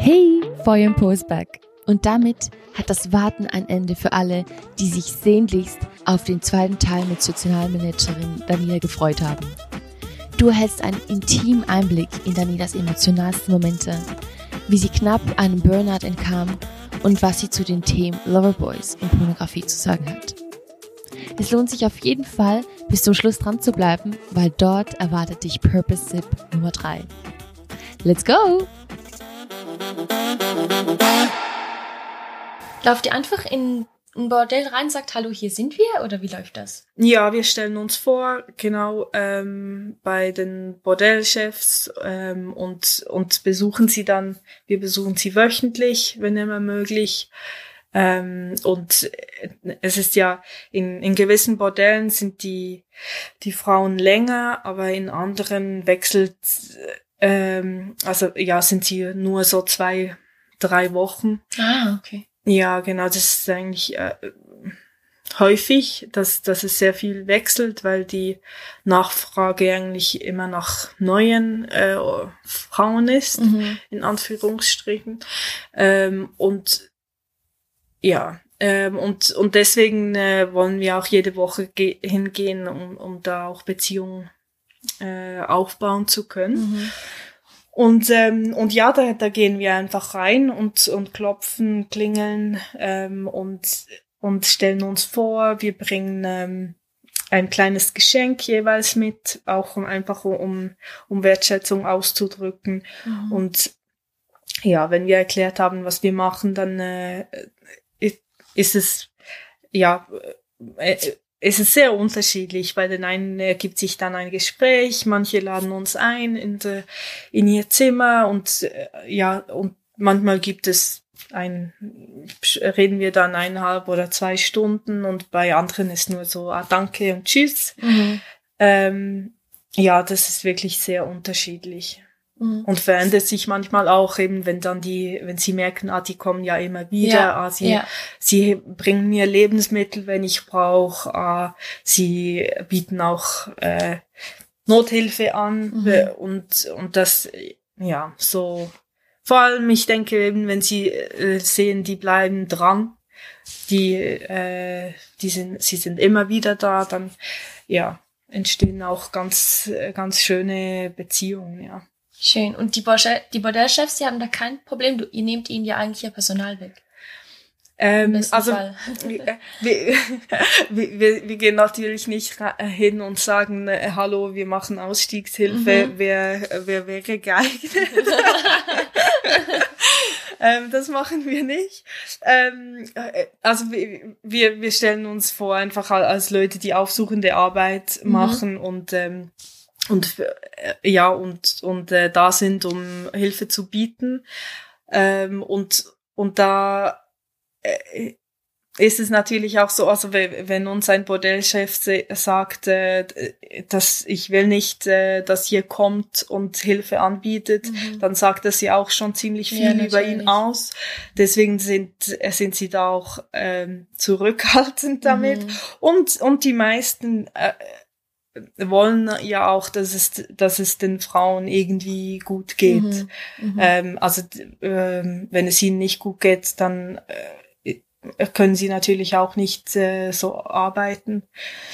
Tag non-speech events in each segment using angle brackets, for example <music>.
Hey, Feuer Pose back. Und damit hat das Warten ein Ende für alle, die sich sehnlichst auf den zweiten Teil mit Sozialmanagerin Daniela gefreut haben. Du erhältst einen intimen Einblick in Danielas emotionalsten Momente, wie sie knapp einem Burnout entkam und was sie zu den Themen Loverboys und Pornografie zu sagen hat. Es lohnt sich auf jeden Fall, bis zum Schluss dran zu bleiben, weil dort erwartet dich Purpose Sip Nummer 3. Let's go! Lauft ihr einfach in ein Bordell rein, sagt Hallo, hier sind wir oder wie läuft das? Ja, wir stellen uns vor, genau ähm, bei den Bordellchefs ähm, und und besuchen sie dann. Wir besuchen sie wöchentlich, wenn immer möglich. Ähm, und es ist ja in, in gewissen Bordellen sind die die Frauen länger, aber in anderen wechselt ähm, also ja sind sie nur so zwei drei Wochen. Ah okay. Ja, genau, das ist eigentlich äh, häufig, dass, dass es sehr viel wechselt, weil die Nachfrage eigentlich immer nach neuen äh, Frauen ist, mhm. in Anführungsstrichen. Ähm, und ja, ähm, und, und deswegen äh, wollen wir auch jede Woche hingehen, um, um da auch Beziehungen äh, aufbauen zu können. Mhm. Und, ähm, und ja, da, da gehen wir einfach rein und, und klopfen, klingeln ähm, und, und stellen uns vor, wir bringen ähm, ein kleines Geschenk jeweils mit, auch um einfach um, um Wertschätzung auszudrücken. Mhm. Und ja, wenn wir erklärt haben, was wir machen, dann äh, ist es ja äh, es ist sehr unterschiedlich. Bei den einen ergibt sich dann ein Gespräch, manche laden uns ein in, de, in ihr Zimmer und äh, ja, und manchmal gibt es ein, reden wir dann eineinhalb oder zwei Stunden und bei anderen ist nur so, ah, danke und tschüss. Mhm. Ähm, ja, das ist wirklich sehr unterschiedlich. Mhm. Und verändert sich manchmal auch eben, wenn dann die, wenn sie merken, ah, die kommen ja immer wieder, ja, ah, sie, ja. sie bringen mir Lebensmittel, wenn ich brauche, ah, sie bieten auch äh, Nothilfe an mhm. und, und das, ja, so, vor allem, ich denke eben, wenn sie äh, sehen, die bleiben dran, die, äh, die sind, sie sind immer wieder da, dann, ja, entstehen auch ganz, ganz schöne Beziehungen, ja. Schön. Und die, Bordell die Bordellchefs, die haben da kein Problem. Du, ihr nehmt ihnen ja eigentlich ihr Personal weg. Ähm, also <laughs> wir, <laughs> wir, wir, wir gehen natürlich nicht hin und sagen, äh, hallo, wir machen Ausstiegshilfe, mhm. wer, wer wäre geeignet. <laughs> ähm, das machen wir nicht. Ähm, äh, also wir, wir stellen uns vor, einfach als Leute, die aufsuchende Arbeit mhm. machen und ähm, und äh, ja und und äh, da sind, um Hilfe zu bieten ähm, und und da äh, ist es natürlich auch so, also wenn uns ein Bordellchef sagt, äh, dass ich will nicht, äh, dass ihr kommt und Hilfe anbietet, mhm. dann sagt das ja auch schon ziemlich viel ja, über ihn aus. Deswegen sind sind sie da auch ähm, zurückhaltend damit mhm. und und die meisten äh, wollen ja auch, dass es, dass es den Frauen irgendwie gut geht. Mhm, mhm. ähm, also ähm, wenn es ihnen nicht gut geht, dann äh, können sie natürlich auch nicht äh, so arbeiten.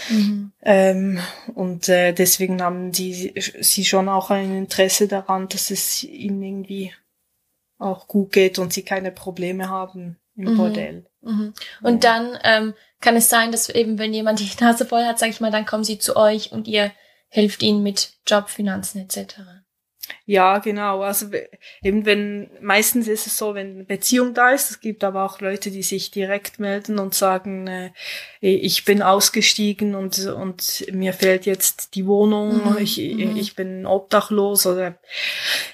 Mhm. Ähm, und äh, deswegen haben die sie schon auch ein Interesse daran, dass es ihnen irgendwie auch gut geht und sie keine Probleme haben im mhm. Bordell. Mhm. Und ja. dann ähm, kann es sein, dass eben, wenn jemand die Nase voll hat, sag ich mal, dann kommen sie zu euch und ihr helft ihnen mit Job, Finanzen etc. Ja, genau. Also eben wenn meistens ist es so, wenn eine Beziehung da ist, es gibt aber auch Leute, die sich direkt melden und sagen, äh, ich bin ausgestiegen und und mir fehlt jetzt die Wohnung, mhm. ich, mhm. ich bin obdachlos oder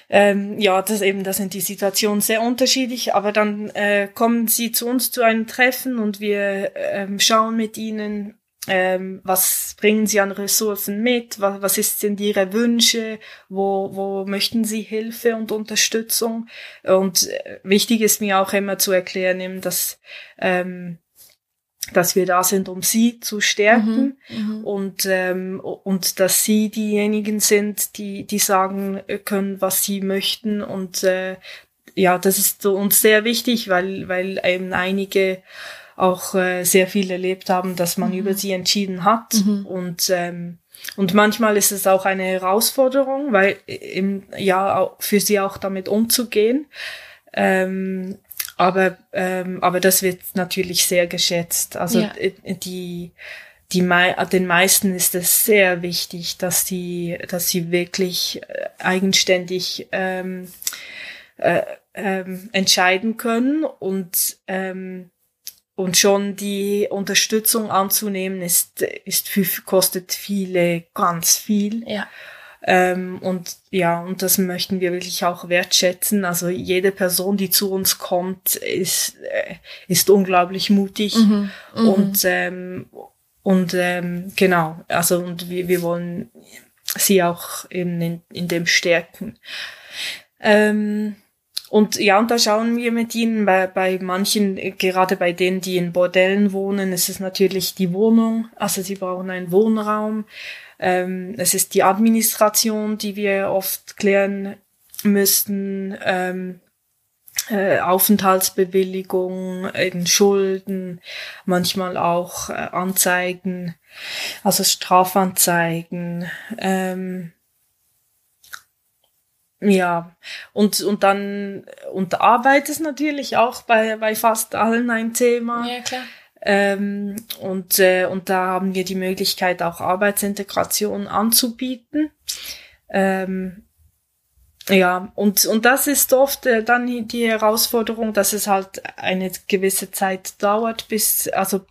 ähm, ja, das eben, da sind die Situationen sehr unterschiedlich, aber dann äh, kommen sie zu uns zu einem Treffen und wir ähm, schauen mit ihnen ähm, was bringen Sie an Ressourcen mit? Was, was ist sind Ihre Wünsche? Wo, wo möchten Sie Hilfe und Unterstützung? Und äh, wichtig ist mir auch immer zu erklären, dass, ähm, dass wir da sind, um Sie zu stärken mhm, mhm, und, ähm, und dass Sie diejenigen sind, die, die sagen können, was Sie möchten und äh, ja, das ist uns sehr wichtig, weil, weil eben einige auch äh, sehr viel erlebt haben, dass man mhm. über sie entschieden hat. Mhm. Und, ähm, und manchmal ist es auch eine Herausforderung, weil im, ja, für sie auch damit umzugehen. Ähm, aber, ähm, aber das wird natürlich sehr geschätzt. Also ja. die, die den meisten ist es sehr wichtig, dass sie, dass sie wirklich äh, eigenständig ähm, äh, ähm, entscheiden können und ähm, und schon die Unterstützung anzunehmen ist ist für, kostet viele ganz viel. Ja. Ähm, und ja, und das möchten wir wirklich auch wertschätzen. Also jede Person, die zu uns kommt, ist, äh, ist unglaublich mutig. Mhm, mhm. und ähm, und ähm, genau, also und wir, wir wollen sie auch eben in, in dem stärken. Ähm, und ja, und da schauen wir mit ihnen bei, bei manchen, gerade bei denen, die in Bordellen wohnen, ist es natürlich die Wohnung. Also sie brauchen einen Wohnraum. Ähm, es ist die Administration, die wir oft klären müssten, ähm, äh, Aufenthaltsbewilligung, eben Schulden, manchmal auch äh, Anzeigen, also Strafanzeigen. Ähm, ja, und, und dann, und Arbeit ist natürlich auch bei, bei fast allen ein Thema. Ja, klar. Ähm, und, äh, und da haben wir die Möglichkeit, auch Arbeitsintegration anzubieten. Ähm, ja, und, und das ist oft äh, dann die Herausforderung, dass es halt eine gewisse Zeit dauert, bis, also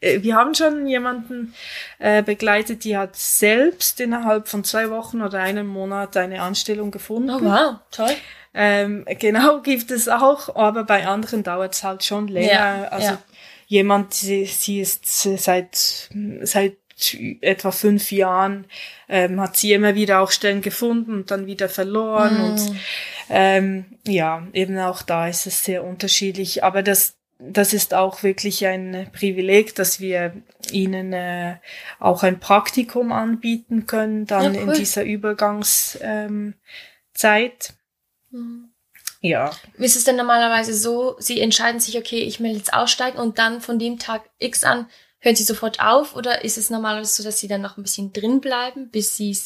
wir haben schon jemanden äh, begleitet, die hat selbst innerhalb von zwei Wochen oder einem Monat eine Anstellung gefunden. Oh wow, toll. Ähm, genau, <laughs> gibt es auch, aber bei anderen dauert es halt schon länger. Ja, also ja jemand, sie, sie ist seit, seit etwa fünf Jahren, ähm, hat sie immer wieder auch Stellen gefunden und dann wieder verloren. Mm. Und ähm, ja, eben auch da ist es sehr unterschiedlich. Aber das, das ist auch wirklich ein Privileg, dass wir ihnen äh, auch ein Praktikum anbieten können, dann ja, cool. in dieser Übergangszeit. Ähm. Mhm. Ja. Ist es denn normalerweise so, Sie entscheiden sich, okay, ich will jetzt aussteigen und dann von dem Tag X an hören Sie sofort auf oder ist es normalerweise so, dass Sie dann noch ein bisschen drin bleiben, bis Sie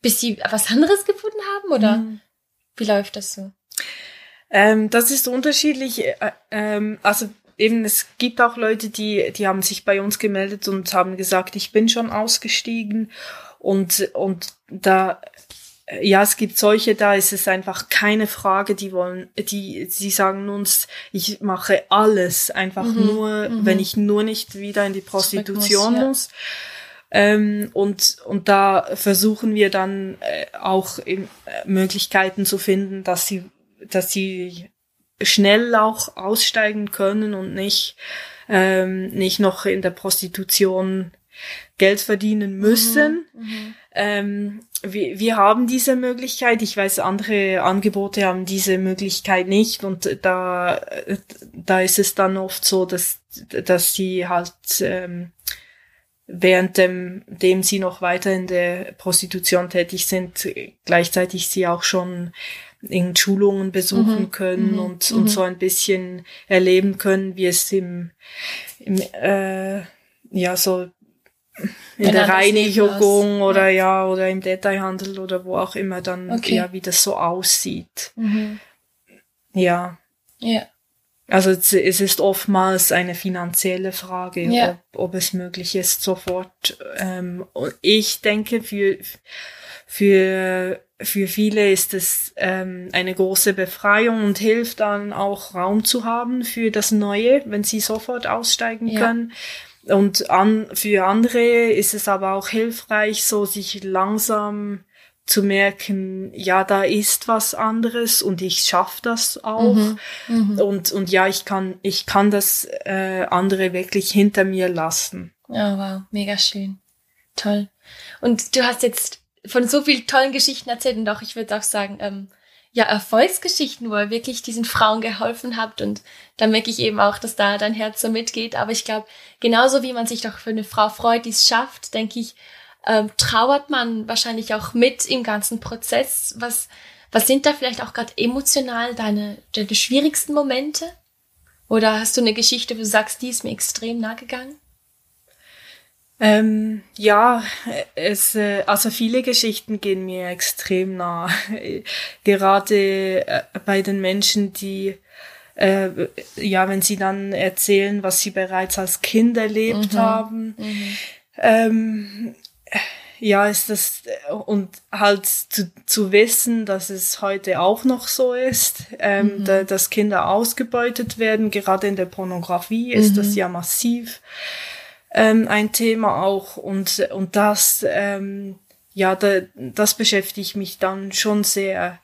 bis Sie was anderes gefunden haben oder mhm. wie läuft das so? Ähm, das ist unterschiedlich. Äh, ähm, also eben, es gibt auch Leute, die, die haben sich bei uns gemeldet und haben gesagt, ich bin schon ausgestiegen und, und da ja, es gibt solche, da ist es einfach keine Frage, die wollen, die, sie sagen uns, ich mache alles, einfach mhm, nur, mhm. wenn ich nur nicht wieder in die Prostitution muss. Ja. muss. Ähm, und, und da versuchen wir dann äh, auch in, äh, Möglichkeiten zu finden, dass sie, dass sie schnell auch aussteigen können und nicht, ähm, nicht noch in der Prostitution Geld verdienen müssen. Mhm, mhm ähm, wir, wir haben diese Möglichkeit. Ich weiß, andere Angebote haben diese Möglichkeit nicht und da, da ist es dann oft so, dass, dass sie halt ähm, während dem, dem sie noch weiter in der Prostitution tätig sind, gleichzeitig sie auch schon in Schulungen besuchen mhm, können mhm, und, und mhm. so ein bisschen erleben können, wie es im, im äh, ja so in der Reinigung oder ja. ja. oder im Detailhandel oder wo auch immer dann okay. ja wie das so aussieht. Mhm. Ja. Ja. Also es ist oftmals eine finanzielle Frage, ja. ob, ob es möglich ist sofort. Ähm, ich denke für für für viele ist es ähm, eine große Befreiung und hilft dann auch Raum zu haben für das Neue, wenn sie sofort aussteigen ja. können und an, für andere ist es aber auch hilfreich, so sich langsam zu merken, ja, da ist was anderes und ich schaffe das auch. Mhm, mh. Und, und ja, ich kann, ich kann das äh, andere wirklich hinter mir lassen. Oh, wow, mega schön. Toll. Und du hast jetzt von so vielen tollen Geschichten erzählt und auch, ich würde auch sagen, ähm, ja, Erfolgsgeschichten, wo ihr wirklich diesen Frauen geholfen habt. Und da merke ich eben auch, dass da dein Herz so mitgeht. Aber ich glaube, genauso wie man sich doch für eine Frau freut, die es schafft, denke ich, ähm, trauert man wahrscheinlich auch mit im ganzen Prozess. Was, Was sind da vielleicht auch gerade emotional deine, deine schwierigsten Momente? Oder hast du eine Geschichte, wo du sagst, die ist mir extrem nahe gegangen? Ähm, ja, es, äh, also viele Geschichten gehen mir extrem nah. <laughs> Gerade äh, bei den Menschen, die, äh, ja, wenn sie dann erzählen, was sie bereits als Kind erlebt mhm. haben. Mhm. Ähm, ja, ist das, und halt zu, zu wissen, dass es heute auch noch so ist, ähm, mhm. da, dass Kinder ausgebeutet werden, gerade in der Pornografie ist mhm. das ja massiv ähm, ein Thema auch und, und das, ähm, ja, da, das beschäftigt mich dann schon sehr,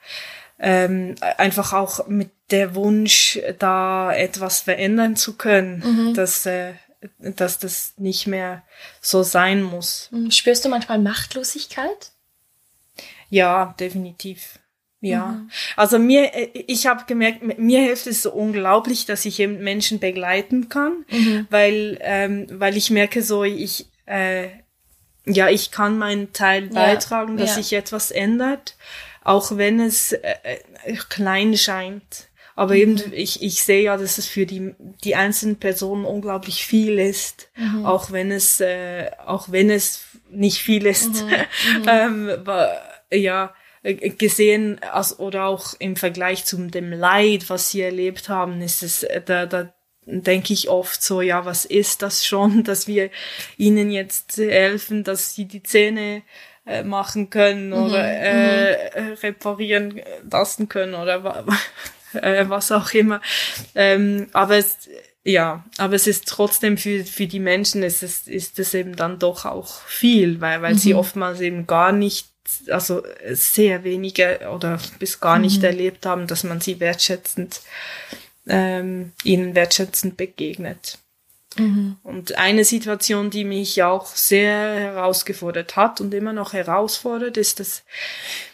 ähm, einfach auch mit der Wunsch, da etwas verändern zu können, mhm. dass, äh, dass das nicht mehr so sein muss. Mhm. Spürst du manchmal Machtlosigkeit? Ja, definitiv. Ja, mhm. also mir, äh, ich habe gemerkt, mir hilft es so unglaublich, dass ich eben Menschen begleiten kann, mhm. weil, ähm, weil ich merke so, ich, äh, ja, ich kann meinen Teil ja. beitragen, dass ja. sich etwas ändert, auch wenn es äh, äh klein scheint. Aber mhm. eben, ich, ich sehe ja, dass es für die, die einzelnen Personen unglaublich viel ist, mhm. auch wenn es, äh, auch wenn es nicht viel ist. Mhm. <laughs> mhm. ähm, aber, ja, gesehen, als, oder auch im Vergleich zu dem Leid, was sie erlebt haben, ist es, äh, da, da denke ich oft so, ja, was ist das schon, <laughs> dass wir ihnen jetzt helfen, dass sie die Zähne äh, machen können oder mhm, äh, mhm. reparieren lassen können oder <laughs> äh, was auch immer. Ähm, aber es, ja, aber es ist trotzdem für, für die Menschen ist es, ist es eben dann doch auch viel, weil, weil mhm. sie oftmals eben gar nicht, also sehr wenige oder bis gar nicht mhm. erlebt haben, dass man sie wertschätzend, ähm, ihnen wertschätzend begegnet. Mhm. Und eine Situation, die mich auch sehr herausgefordert hat und immer noch herausfordert, ist, dass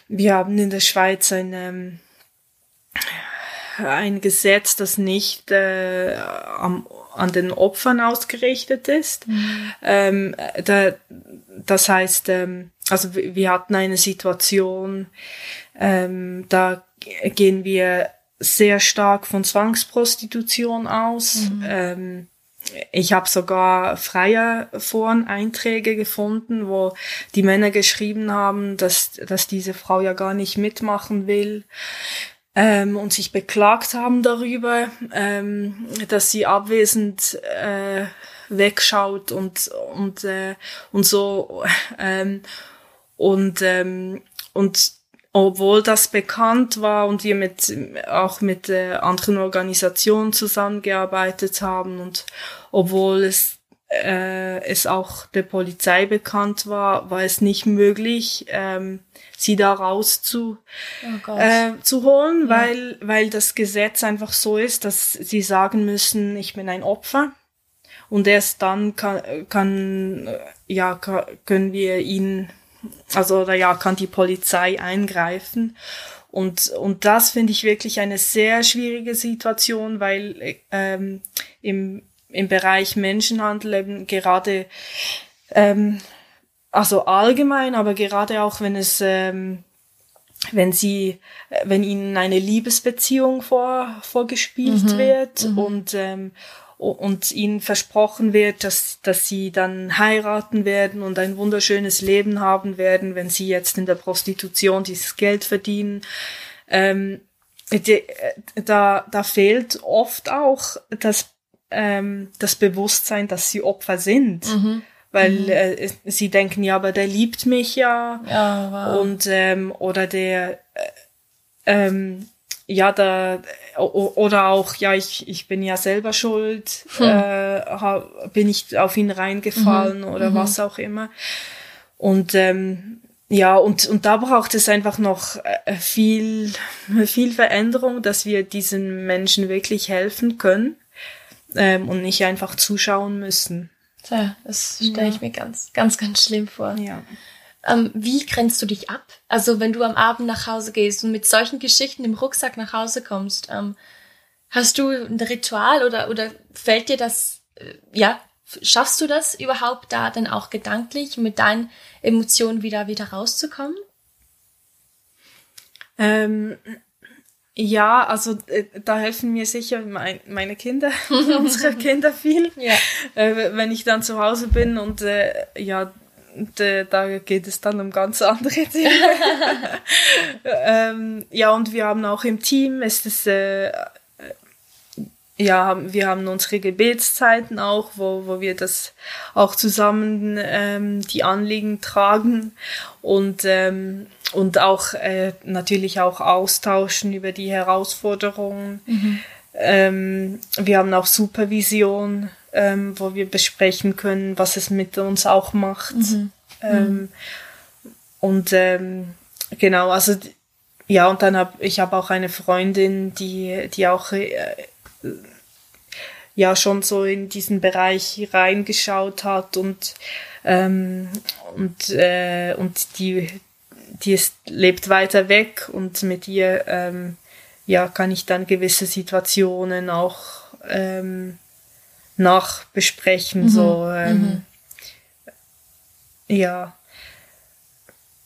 wir haben in der Schweiz eine, ein Gesetz, das nicht äh, am, an den Opfern ausgerichtet ist. Mhm. Ähm, da, das heißt, ähm, also wir hatten eine Situation, ähm, da gehen wir sehr stark von Zwangsprostitution aus. Mhm. Ähm, ich habe sogar freie Foren-Einträge gefunden, wo die Männer geschrieben haben, dass, dass diese Frau ja gar nicht mitmachen will ähm, und sich beklagt haben darüber, ähm, dass sie abwesend äh, wegschaut und und äh, und so ähm, und ähm, und obwohl das bekannt war und wir mit auch mit äh, anderen Organisationen zusammengearbeitet haben und obwohl es äh, es auch der Polizei bekannt war, war es nicht möglich, ähm, sie da raus zu, oh äh, zu holen, ja. weil, weil das Gesetz einfach so ist, dass sie sagen müssen, ich bin ein Opfer. Und erst dann kann, kann ja, können wir ihn, also oder ja, kann die Polizei eingreifen. Und, und das finde ich wirklich eine sehr schwierige Situation, weil ähm, im, im Bereich Menschenhandel eben gerade ähm, also allgemein, aber gerade auch wenn es, ähm, wenn sie, wenn ihnen eine Liebesbeziehung vor, vorgespielt mhm, wird mhm. und ähm, und ihnen versprochen wird, dass, dass sie dann heiraten werden und ein wunderschönes Leben haben werden, wenn sie jetzt in der Prostitution dieses Geld verdienen. Ähm, die, da, da fehlt oft auch das, ähm, das Bewusstsein, dass sie Opfer sind. Mhm weil mhm. äh, sie denken, ja, aber der liebt mich ja. Ja, wow. Und ähm, oder der äh, ähm, ja, da oder auch, ja, ich, ich bin ja selber schuld, hm. äh, bin ich auf ihn reingefallen mhm. oder mhm. was auch immer. Und ähm, ja, und, und da braucht es einfach noch äh, viel, viel Veränderung, dass wir diesen Menschen wirklich helfen können ähm, und nicht einfach zuschauen müssen. Tja, das stelle ich mir ganz, ganz, ganz schlimm vor. Ja. Ähm, wie grenzt du dich ab? Also wenn du am Abend nach Hause gehst und mit solchen Geschichten im Rucksack nach Hause kommst, ähm, hast du ein Ritual oder, oder fällt dir das, äh, ja, schaffst du das überhaupt da dann auch gedanklich mit deinen Emotionen wieder, wieder rauszukommen? Ähm, ja, also äh, da helfen mir sicher mein, meine Kinder, <laughs> unsere Kinder viel. Ja. Äh, wenn ich dann zu Hause bin und äh, ja, de, da geht es dann um ganz andere <laughs> Dinge. ähm, ja, und wir haben auch im Team, ist es äh, ja, wir haben unsere Gebetszeiten auch, wo, wo wir das auch zusammen ähm, die Anliegen tragen und, ähm, und auch äh, natürlich auch austauschen über die Herausforderungen. Mhm. Ähm, wir haben auch Supervision, ähm, wo wir besprechen können, was es mit uns auch macht. Mhm. Ähm, und ähm, genau, also ja, und dann habe ich habe auch eine Freundin, die, die auch äh, ja schon so in diesen Bereich reingeschaut hat und ähm, und äh, und die die ist, lebt weiter weg und mit ihr ähm, ja kann ich dann gewisse Situationen auch ähm, nachbesprechen mhm. so ähm, mhm. ja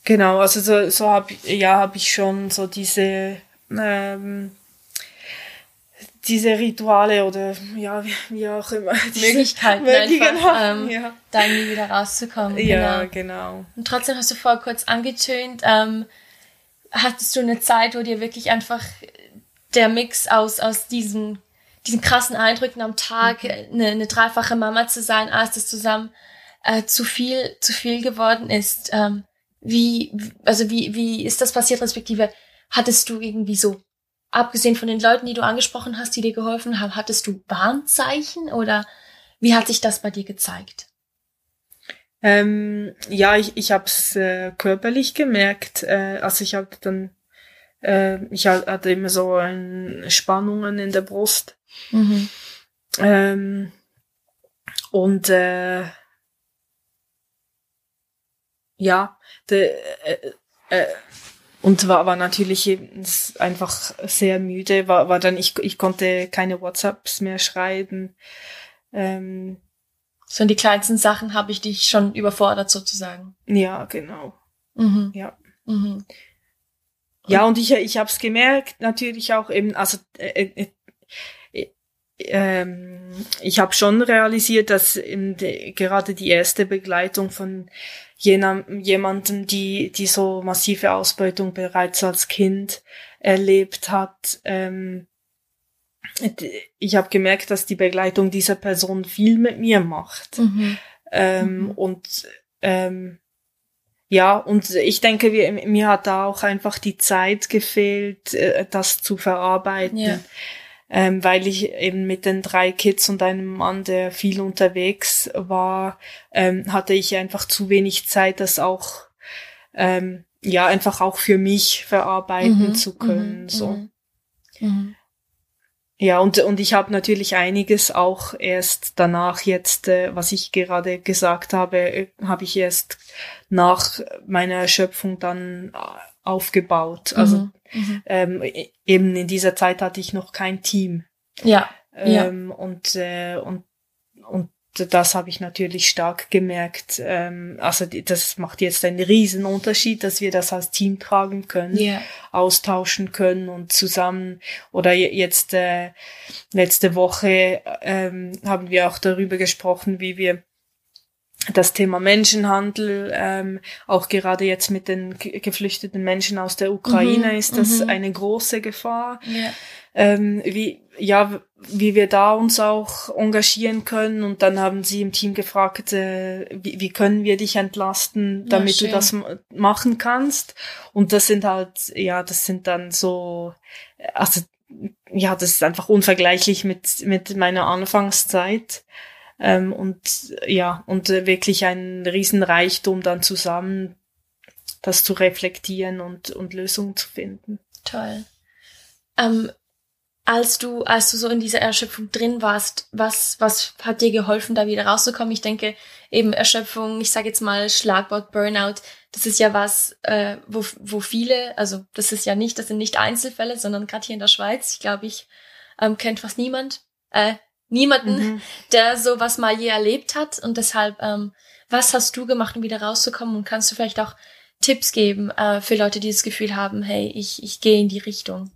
genau also so so habe ja habe ich schon so diese ähm, diese Rituale oder ja, wie, wie auch immer. <laughs> Möglichkeiten einfach, genau, ähm, ja. da irgendwie wieder rauszukommen. Ja, genau. genau. Und trotzdem hast du vorher kurz angetönt, ähm, hattest du eine Zeit, wo dir wirklich einfach der Mix aus, aus diesen, diesen krassen Eindrücken am Tag, mhm. eine, eine dreifache Mama zu sein, alles das zusammen, äh, zu viel, zu viel geworden ist. Ähm, wie, also wie, wie ist das passiert, respektive hattest du irgendwie so abgesehen von den Leuten, die du angesprochen hast, die dir geholfen haben, hattest du Warnzeichen oder wie hat sich das bei dir gezeigt? Ähm, ja, ich, ich habe es äh, körperlich gemerkt. Äh, also ich habe dann, äh, ich hatte immer so ein, Spannungen in der Brust. Mhm. Ähm, und äh, ja, de, äh, äh, und war, war natürlich einfach sehr müde, war, war dann, ich, ich konnte keine WhatsApps mehr schreiben. Ähm, so in die kleinsten Sachen habe ich dich schon überfordert sozusagen. Ja, genau. Mhm. Ja. Mhm. Ja, und ich, ich habe es gemerkt, natürlich auch eben, also äh, äh, äh, ähm, ich habe schon realisiert, dass de, gerade die erste Begleitung von jemanden, die, die so massive Ausbeutung bereits als Kind erlebt hat. Ähm, ich habe gemerkt, dass die Begleitung dieser Person viel mit mir macht. Mhm. Ähm, mhm. Und ähm, ja, und ich denke, wir, mir hat da auch einfach die Zeit gefehlt, äh, das zu verarbeiten. Ja ähm, weil ich eben mit den drei Kids und einem Mann, der viel unterwegs war, ähm, hatte ich einfach zu wenig Zeit, das auch ähm, ja einfach auch für mich verarbeiten mhm, zu können. Mhm, so. Mhm. mhm. Ja, und, und ich habe natürlich einiges auch erst danach jetzt, äh, was ich gerade gesagt habe, äh, habe ich erst nach meiner Erschöpfung dann äh, aufgebaut. Also mhm. Mhm. Ähm, eben in dieser Zeit hatte ich noch kein Team. Ja. Ähm, ja. Und, äh, und, und das habe ich natürlich stark gemerkt. Ähm, also das macht jetzt einen riesen Unterschied, dass wir das als Team tragen können, yeah. austauschen können und zusammen. Oder jetzt äh, letzte Woche ähm, haben wir auch darüber gesprochen, wie wir das Thema Menschenhandel, ähm, auch gerade jetzt mit den geflüchteten Menschen aus der Ukraine mhm, ist das mhm. eine große Gefahr. Ja. Ähm, wie, ja, wie wir da uns auch engagieren können. Und dann haben sie im Team gefragt, äh, wie, wie können wir dich entlasten, damit ja, du das machen kannst. Und das sind halt, ja, das sind dann so, also, ja, das ist einfach unvergleichlich mit, mit meiner Anfangszeit. Ähm, und ja, und äh, wirklich ein Riesenreichtum dann zusammen, das zu reflektieren und, und Lösungen zu finden. Toll. Ähm, als du, als du so in dieser Erschöpfung drin warst, was, was hat dir geholfen, da wieder rauszukommen? Ich denke, eben Erschöpfung, ich sage jetzt mal Schlagwort Burnout, das ist ja was, äh, wo, wo viele, also das ist ja nicht, das sind nicht Einzelfälle, sondern gerade hier in der Schweiz, ich glaube, ich ähm, kennt fast niemand, äh, niemanden, mhm. <laughs> der sowas mal je erlebt hat. Und deshalb, ähm, was hast du gemacht, um wieder rauszukommen? Und kannst du vielleicht auch Tipps geben äh, für Leute, die das Gefühl haben, hey, ich, ich gehe in die Richtung?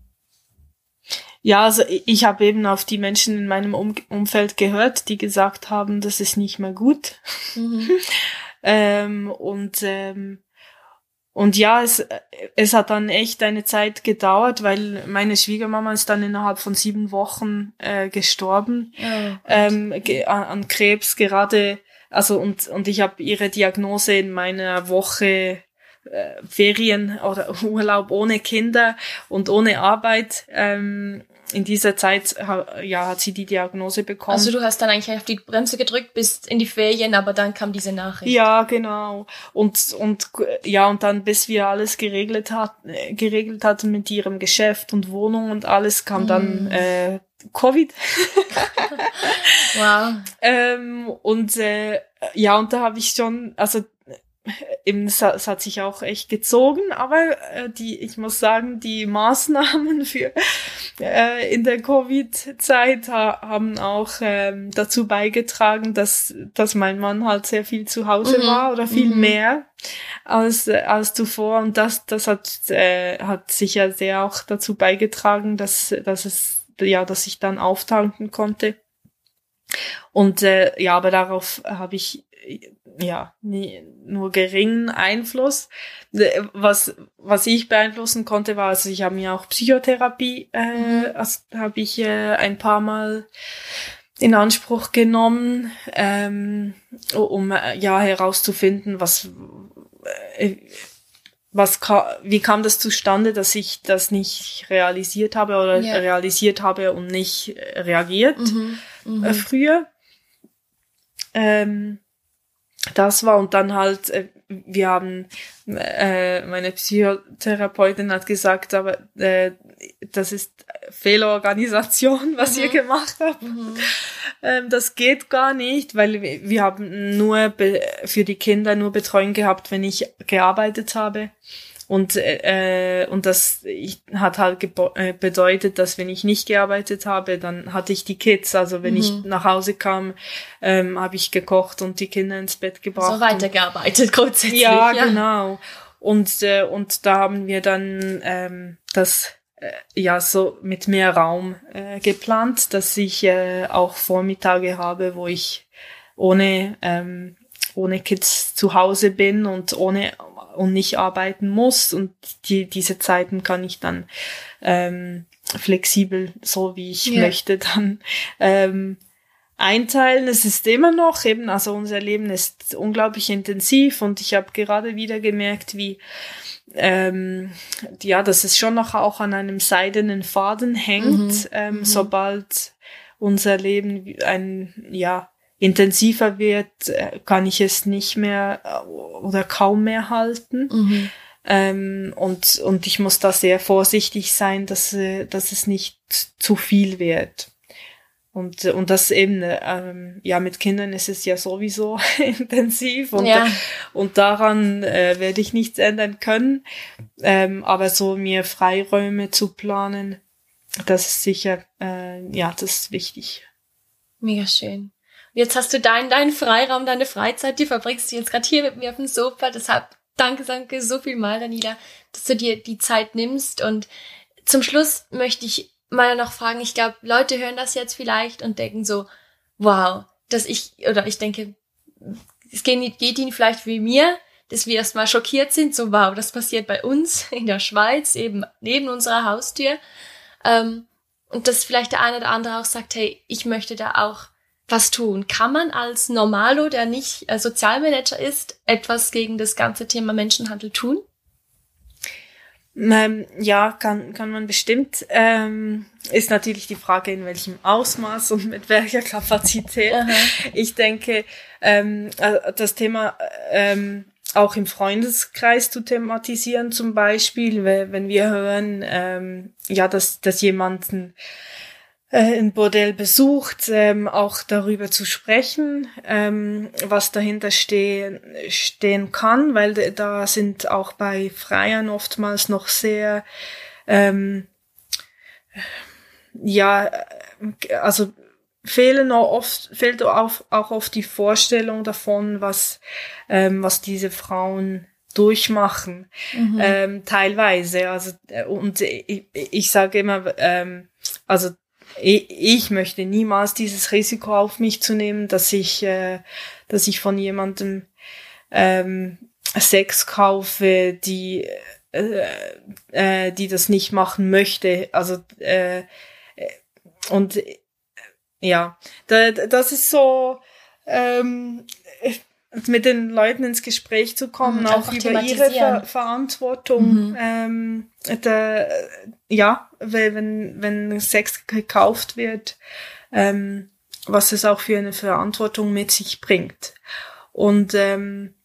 Ja, also ich habe eben auf die Menschen in meinem um Umfeld gehört, die gesagt haben, das ist nicht mehr gut. Mhm. <laughs> ähm, und ähm, und ja, es, es hat dann echt eine Zeit gedauert, weil meine Schwiegermama ist dann innerhalb von sieben Wochen äh, gestorben oh, ähm, ge an, Krebs gerade. Also und und ich habe ihre Diagnose in meiner Woche äh, Ferien oder <laughs> Urlaub ohne Kinder und ohne Arbeit ähm, in dieser Zeit ja, hat sie die Diagnose bekommen. Also du hast dann eigentlich auf die Bremse gedrückt, bist in die Ferien, aber dann kam diese Nachricht. Ja, genau. Und, und, ja, und dann, bis wir alles geregelt hat, geregelt hatten mit ihrem Geschäft und Wohnung und alles, kam mm. dann, äh, Covid. <laughs> wow. ähm, und, äh, ja, und da habe ich schon, also eben, es hat, es hat sich auch echt gezogen, aber äh, die, ich muss sagen, die Maßnahmen für äh, in der Covid-Zeit ha haben auch ähm, dazu beigetragen, dass, dass mein Mann halt sehr viel zu Hause mhm. war oder viel mhm. mehr als, äh, als zuvor. Und das, das hat, äh, hat sicher sehr auch dazu beigetragen, dass, dass es, ja, dass ich dann auftanken konnte. Und äh, ja, aber darauf habe ich ja, nie, nur geringen Einfluss. Was, was ich beeinflussen konnte, war, also ich habe mir auch Psychotherapie, äh, also habe ich äh, ein paar Mal in Anspruch genommen, ähm, um äh, ja herauszufinden, was, äh, was ka wie kam das zustande, dass ich das nicht realisiert habe oder ja. realisiert habe und nicht reagiert mhm. Mhm. Äh, früher. Ähm, das war und dann halt, äh, wir haben, äh, meine Psychotherapeutin hat gesagt, aber äh, das ist Fehlorganisation, <laughs> was mhm. ihr gemacht habt. Mhm. Ähm, das geht gar nicht, weil wir, wir haben nur für die Kinder nur Betreuung gehabt, wenn ich gearbeitet habe. Und, äh, und das hat halt äh, bedeutet, dass wenn ich nicht gearbeitet habe, dann hatte ich die Kids. Also wenn mhm. ich nach Hause kam, ähm, habe ich gekocht und die Kinder ins Bett gebracht. So weitergearbeitet grundsätzlich. Ja, ja. genau. Und, äh, und da haben wir dann ähm, das äh, ja so mit mehr Raum äh, geplant, dass ich äh, auch Vormittage habe, wo ich ohne ähm, ohne Kids zu Hause bin und ohne und nicht arbeiten muss und die, diese Zeiten kann ich dann ähm, flexibel, so wie ich yeah. möchte, dann ähm, einteilen. Es ist immer noch eben, also unser Leben ist unglaublich intensiv und ich habe gerade wieder gemerkt, wie ähm, ja, dass es schon noch auch an einem seidenen Faden hängt, mhm. Ähm, mhm. sobald unser Leben ein ja intensiver wird, äh, kann ich es nicht mehr äh, oder kaum mehr halten. Mhm. Ähm, und, und ich muss da sehr vorsichtig sein, dass, äh, dass es nicht zu viel wird. Und, und das eben, ähm, ja, mit Kindern ist es ja sowieso <laughs> intensiv und, ja. und daran äh, werde ich nichts ändern können. Ähm, aber so mir Freiräume zu planen, das ist sicher, äh, ja, das ist wichtig. Mega schön. Jetzt hast du deinen, deinen Freiraum, deine Freizeit, die verbringst du jetzt gerade hier mit mir auf dem Sofa. Deshalb danke, danke so viel mal, Daniela, dass du dir die Zeit nimmst. Und zum Schluss möchte ich mal noch fragen, ich glaube, Leute hören das jetzt vielleicht und denken so, wow, dass ich, oder ich denke, es geht, geht ihnen vielleicht wie mir, dass wir erstmal schockiert sind, so wow, das passiert bei uns <laughs> in der Schweiz, eben neben unserer Haustür. Ähm, und dass vielleicht der eine oder andere auch sagt, hey, ich möchte da auch was tun? Kann man als Normalo, der nicht äh, Sozialmanager ist, etwas gegen das ganze Thema Menschenhandel tun? Ähm, ja, kann, kann man bestimmt. Ähm, ist natürlich die Frage, in welchem Ausmaß und mit welcher Kapazität. Aha. Ich denke, ähm, äh, das Thema ähm, auch im Freundeskreis zu thematisieren, zum Beispiel, wenn wir hören, ähm, ja, dass, dass jemanden ein Bordell besucht, ähm, auch darüber zu sprechen, ähm, was dahinter stehen, stehen kann, weil da sind auch bei Freiern oftmals noch sehr, ähm, ja, also fehlen auch oft, fehlt auch, auch oft die Vorstellung davon, was, ähm, was diese Frauen durchmachen, mhm. ähm, teilweise. Also äh, und ich, ich sage immer, ähm, also ich, möchte niemals dieses Risiko auf mich zu nehmen, dass ich, äh, dass ich von jemandem ähm, Sex kaufe, die äh, äh, die das nicht machen möchte. Also äh, und ja, da, das ist so ähm, mit den Leuten ins Gespräch zu kommen, mhm, auch über ihre Ver Verantwortung. Mhm. Ähm, der, ja, wenn, wenn Sex gekauft wird, ähm, was es auch für eine Verantwortung mit sich bringt. Und ähm,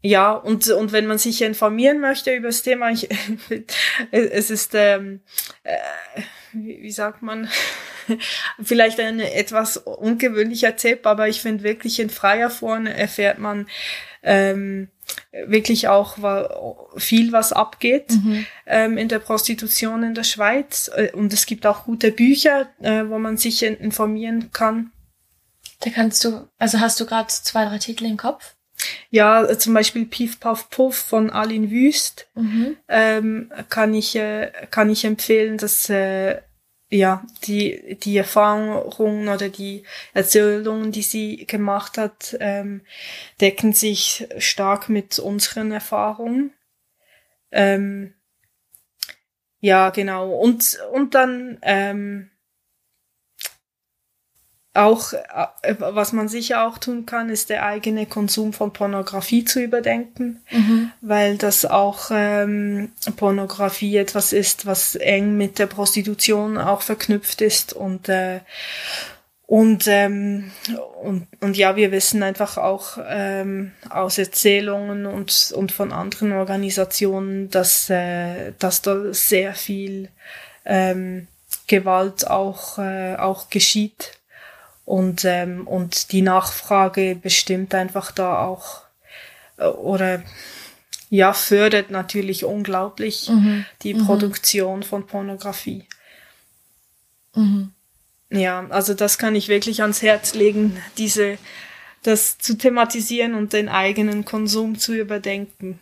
ja, und, und wenn man sich informieren möchte über das Thema, ich, <laughs> es ist, ähm, äh, wie, wie sagt man, <laughs> vielleicht ein etwas ungewöhnlicher Tipp, aber ich finde wirklich in freier Form erfährt man ähm, wirklich auch viel, was abgeht mhm. ähm, in der Prostitution in der Schweiz. Äh, und es gibt auch gute Bücher, äh, wo man sich informieren kann. Da kannst du, also hast du gerade zwei, drei Titel im Kopf? Ja, zum Beispiel Pief Puff Puff von Aline Wüst mhm. ähm, kann ich äh, kann ich empfehlen, dass äh, ja die die Erfahrungen oder die Erzählungen, die sie gemacht hat, ähm, decken sich stark mit unseren Erfahrungen. Ähm, ja, genau. Und und dann ähm, auch, äh, was man sicher auch tun kann, ist der eigene Konsum von Pornografie zu überdenken, mhm. weil das auch ähm, Pornografie etwas ist, was eng mit der Prostitution auch verknüpft ist und äh, und, ähm, und, und ja, wir wissen einfach auch ähm, aus Erzählungen und, und von anderen Organisationen, dass, äh, dass da sehr viel ähm, Gewalt auch, äh, auch geschieht und, ähm, und die Nachfrage bestimmt einfach da auch äh, oder ja, fördert natürlich unglaublich mhm. die mhm. Produktion von Pornografie. Mhm. Ja, also das kann ich wirklich ans Herz legen, diese, das zu thematisieren und den eigenen Konsum zu überdenken.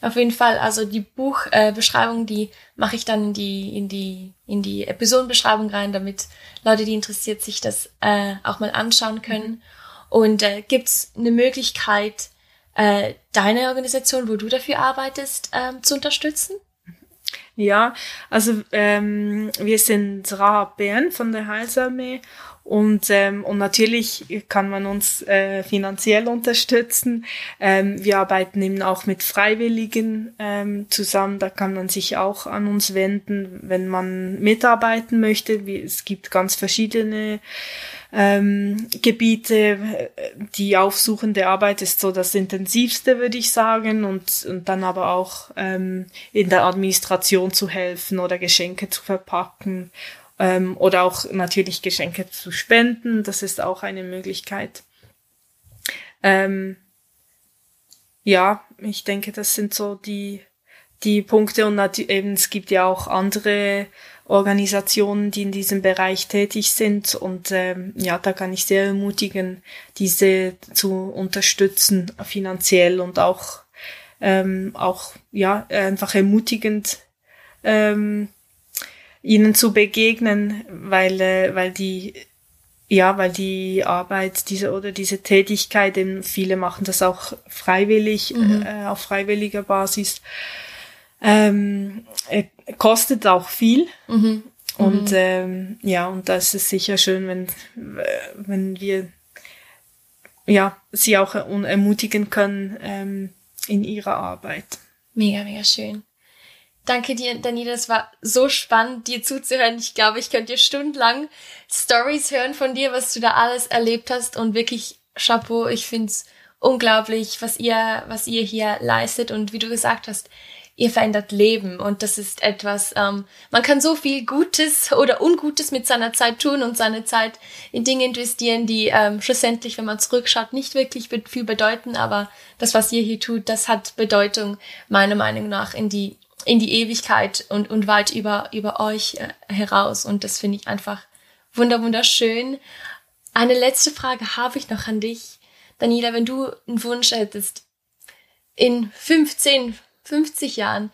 Auf jeden Fall, also die Buchbeschreibung, äh, die mache ich dann in die, in die, in die Episodenbeschreibung rein, damit Leute, die interessiert sich das äh, auch mal anschauen können. Und äh, gibt es eine Möglichkeit, äh, deine Organisation, wo du dafür arbeitest, ähm, zu unterstützen? Ja, also ähm, wir sind Rahab Bern von der Heilsarmee und, ähm, und natürlich kann man uns äh, finanziell unterstützen. Ähm, wir arbeiten eben auch mit Freiwilligen ähm, zusammen. Da kann man sich auch an uns wenden, wenn man mitarbeiten möchte. Wie, es gibt ganz verschiedene ähm, Gebiete. Die aufsuchende Arbeit ist so das intensivste, würde ich sagen. Und, und dann aber auch ähm, in der Administration zu helfen oder Geschenke zu verpacken ähm, oder auch natürlich Geschenke zu spenden, das ist auch eine Möglichkeit. Ähm, ja, ich denke, das sind so die, die Punkte und eben es gibt ja auch andere Organisationen, die in diesem Bereich tätig sind und ähm, ja, da kann ich sehr ermutigen, diese zu unterstützen finanziell und auch ähm, auch ja einfach ermutigend ähm, ihnen zu begegnen, weil, äh, weil die, ja, weil die Arbeit, diese oder diese Tätigkeit, eben viele machen das auch freiwillig, mhm. äh, auf freiwilliger Basis, ähm, äh, kostet auch viel. Mhm. Und mhm. ähm, ja, und das ist sicher schön, wenn, wenn wir ja, sie auch ermutigen können ähm, in ihrer Arbeit. Mega, mega schön. Danke dir, Daniela. Es war so spannend, dir zuzuhören. Ich glaube, ich könnte dir stundenlang Stories hören von dir, was du da alles erlebt hast und wirklich Chapeau. Ich find's unglaublich, was ihr, was ihr hier leistet und wie du gesagt hast, ihr verändert Leben und das ist etwas, ähm, man kann so viel Gutes oder Ungutes mit seiner Zeit tun und seine Zeit in Dinge investieren, die ähm, schlussendlich, wenn man zurückschaut, nicht wirklich viel bedeuten, aber das, was ihr hier tut, das hat Bedeutung meiner Meinung nach in die in die Ewigkeit und, und weit über, über euch äh, heraus. Und das finde ich einfach wunder, wunderschön. Eine letzte Frage habe ich noch an dich. Daniela, wenn du einen Wunsch hättest, in 15, 50 Jahren,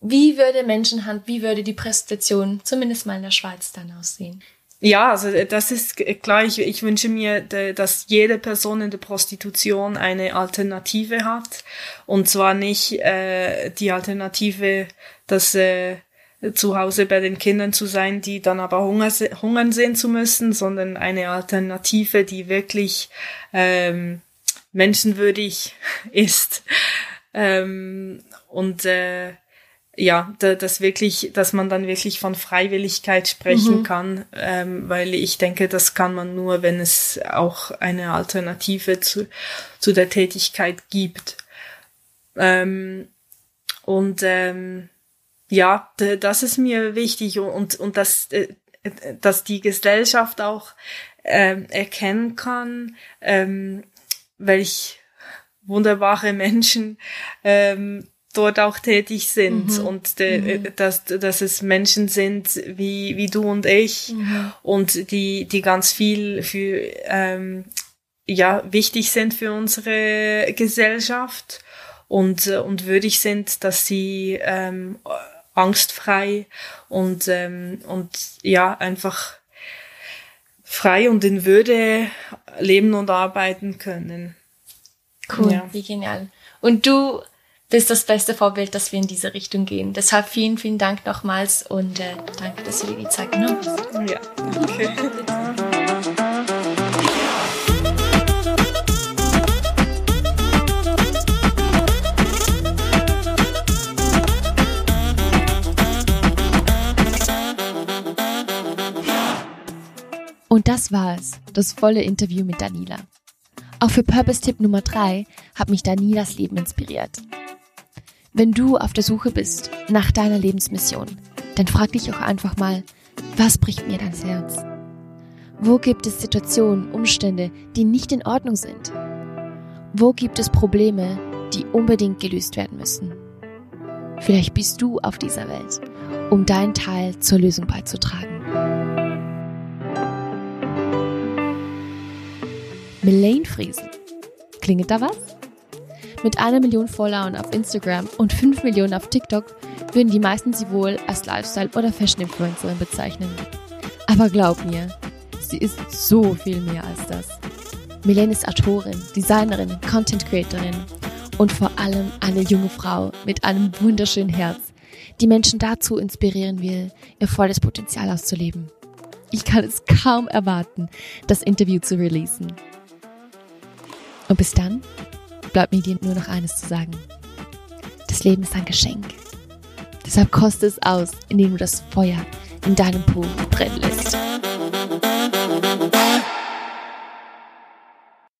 wie würde Menschenhand, wie würde die Präsentation zumindest mal in der Schweiz dann aussehen? Ja, also äh, das ist klar. Ich, ich wünsche mir, dass jede Person in der Prostitution eine Alternative hat. Und zwar nicht äh, die Alternative, dass äh, zu Hause bei den Kindern zu sein, die dann aber Hunger, hungern sehen zu müssen, sondern eine Alternative, die wirklich ähm, menschenwürdig <laughs> ist. Ähm, und äh, ja, da, das wirklich, dass man dann wirklich von Freiwilligkeit sprechen mhm. kann, ähm, weil ich denke, das kann man nur, wenn es auch eine Alternative zu, zu der Tätigkeit gibt. Ähm, und ähm, ja, das ist mir wichtig und, und dass, äh, dass die Gesellschaft auch ähm, erkennen kann, ähm, welch wunderbare Menschen ähm, dort auch tätig sind mhm. und de, mhm. dass, dass es Menschen sind wie, wie du und ich mhm. und die, die ganz viel für, ähm, ja, wichtig sind für unsere Gesellschaft und, und würdig sind, dass sie ähm, angstfrei und, ähm, und ja, einfach frei und in Würde leben und arbeiten können. Cool, ja. wie genial. Und du bist das beste Vorbild, dass wir in diese Richtung gehen. Deshalb vielen, vielen Dank nochmals und äh, danke, dass du dir die Zeit genommen hast. Ja, danke. Und das war es, das volle Interview mit Daniela. Auch für Purpose-Tipp Nummer 3 hat mich Danilas Leben inspiriert. Wenn du auf der Suche bist nach deiner Lebensmission, dann frag dich auch einfach mal, was bricht mir dein Herz? Wo gibt es Situationen, Umstände, die nicht in Ordnung sind? Wo gibt es Probleme, die unbedingt gelöst werden müssen? Vielleicht bist du auf dieser Welt, um deinen Teil zur Lösung beizutragen. Melaine Friesen. Klingelt da was? Mit einer Million Followern auf Instagram und fünf Millionen auf TikTok würden die meisten sie wohl als Lifestyle- oder Fashion-Influencerin bezeichnen. Aber glaub mir, sie ist so viel mehr als das. Melaine ist Autorin, Designerin, Content-Creatorin und vor allem eine junge Frau mit einem wunderschönen Herz, die Menschen dazu inspirieren will, ihr volles Potenzial auszuleben. Ich kann es kaum erwarten, das Interview zu releasen. Und bis dann bleibt mir dir nur noch eines zu sagen. Das Leben ist ein Geschenk. Deshalb koste es aus, indem du das Feuer in deinem Po brennen lässt.